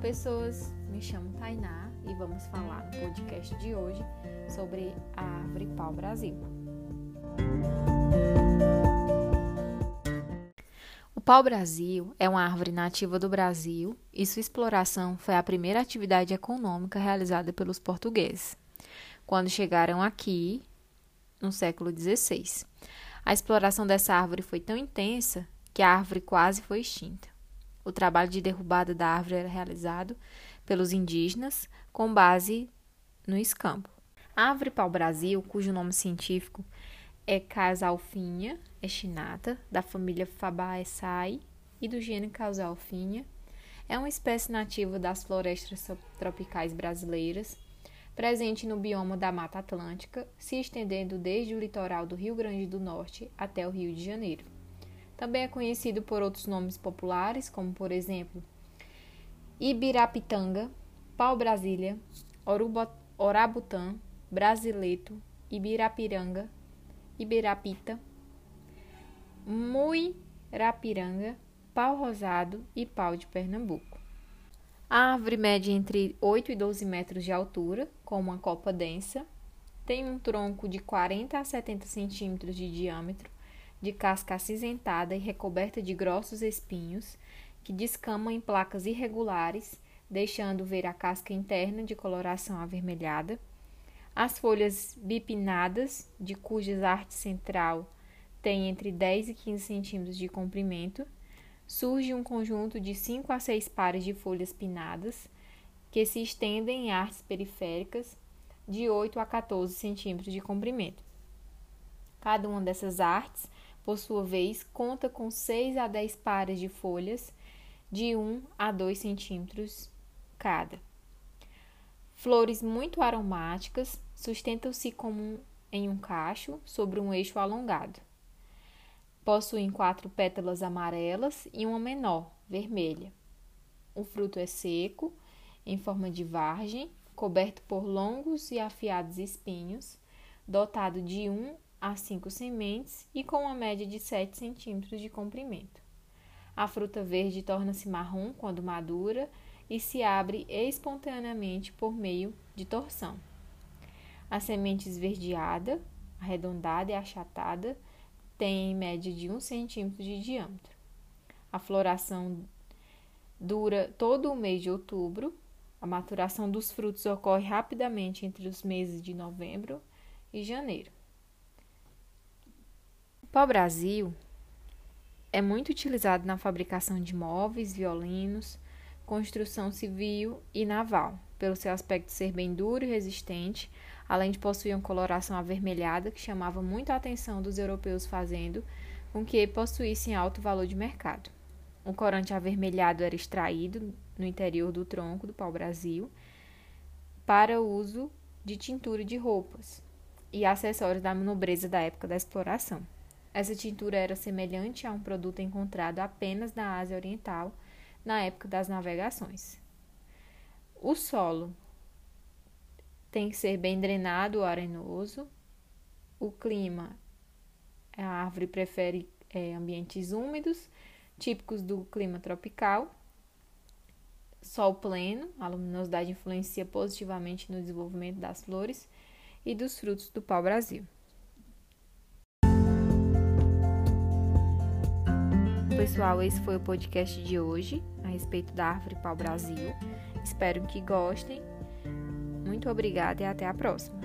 pessoas, me chamo Tainá e vamos falar no podcast de hoje sobre a árvore pau-brasil. O pau-brasil é uma árvore nativa do Brasil e sua exploração foi a primeira atividade econômica realizada pelos portugueses, quando chegaram aqui no século XVI. A exploração dessa árvore foi tão intensa que a árvore quase foi extinta. O trabalho de derrubada da árvore era realizado pelos indígenas com base no escambo. A árvore pau-brasil, cujo nome científico é Casalfinha echinata, da família Fabaceae e do gênero Casalfinha, é uma espécie nativa das florestas tropicais brasileiras, presente no bioma da Mata Atlântica, se estendendo desde o litoral do Rio Grande do Norte até o Rio de Janeiro. Também é conhecido por outros nomes populares, como por exemplo Ibirapitanga, pau-brasília, orabutã, brasileto, ibirapiranga, ibirapita, muirapiranga, pau-rosado e pau de Pernambuco. A árvore mede entre 8 e 12 metros de altura, com uma copa densa, tem um tronco de 40 a 70 centímetros de diâmetro de casca acinzentada e recoberta de grossos espinhos, que descamam em placas irregulares, deixando ver a casca interna de coloração avermelhada, as folhas bipinadas, de cuja arte central tem entre 10 e 15 centímetros de comprimento, surge um conjunto de 5 a 6 pares de folhas pinadas, que se estendem em artes periféricas de 8 a 14 centímetros de comprimento. Cada uma dessas artes por sua vez, conta com 6 a 10 pares de folhas de 1 a 2 centímetros cada. Flores muito aromáticas sustentam-se como em um cacho sobre um eixo alongado. Possuem quatro pétalas amarelas e uma menor, vermelha. O fruto é seco, em forma de vargem, coberto por longos e afiados espinhos, dotado de um a 5 sementes e com uma média de 7 centímetros de comprimento. A fruta verde torna-se marrom quando madura e se abre espontaneamente por meio de torção. A semente esverdeada, arredondada e achatada, tem em média de 1 centímetro de diâmetro. A floração dura todo o mês de outubro. A maturação dos frutos ocorre rapidamente entre os meses de novembro e janeiro. Pau-brasil é muito utilizado na fabricação de móveis, violinos, construção civil e naval, pelo seu aspecto ser bem duro e resistente, além de possuir uma coloração avermelhada que chamava muito a atenção dos europeus, fazendo com que possuíssem alto valor de mercado. O corante avermelhado era extraído no interior do tronco do pau-brasil para uso de tintura de roupas e acessórios da nobreza da época da exploração. Essa tintura era semelhante a um produto encontrado apenas na Ásia Oriental na época das navegações. O solo tem que ser bem drenado ou arenoso. O clima, a árvore prefere é, ambientes úmidos, típicos do clima tropical. Sol pleno, a luminosidade influencia positivamente no desenvolvimento das flores e dos frutos do pau-brasil. Pessoal, esse foi o podcast de hoje a respeito da árvore pau-brasil. Espero que gostem. Muito obrigada e até a próxima.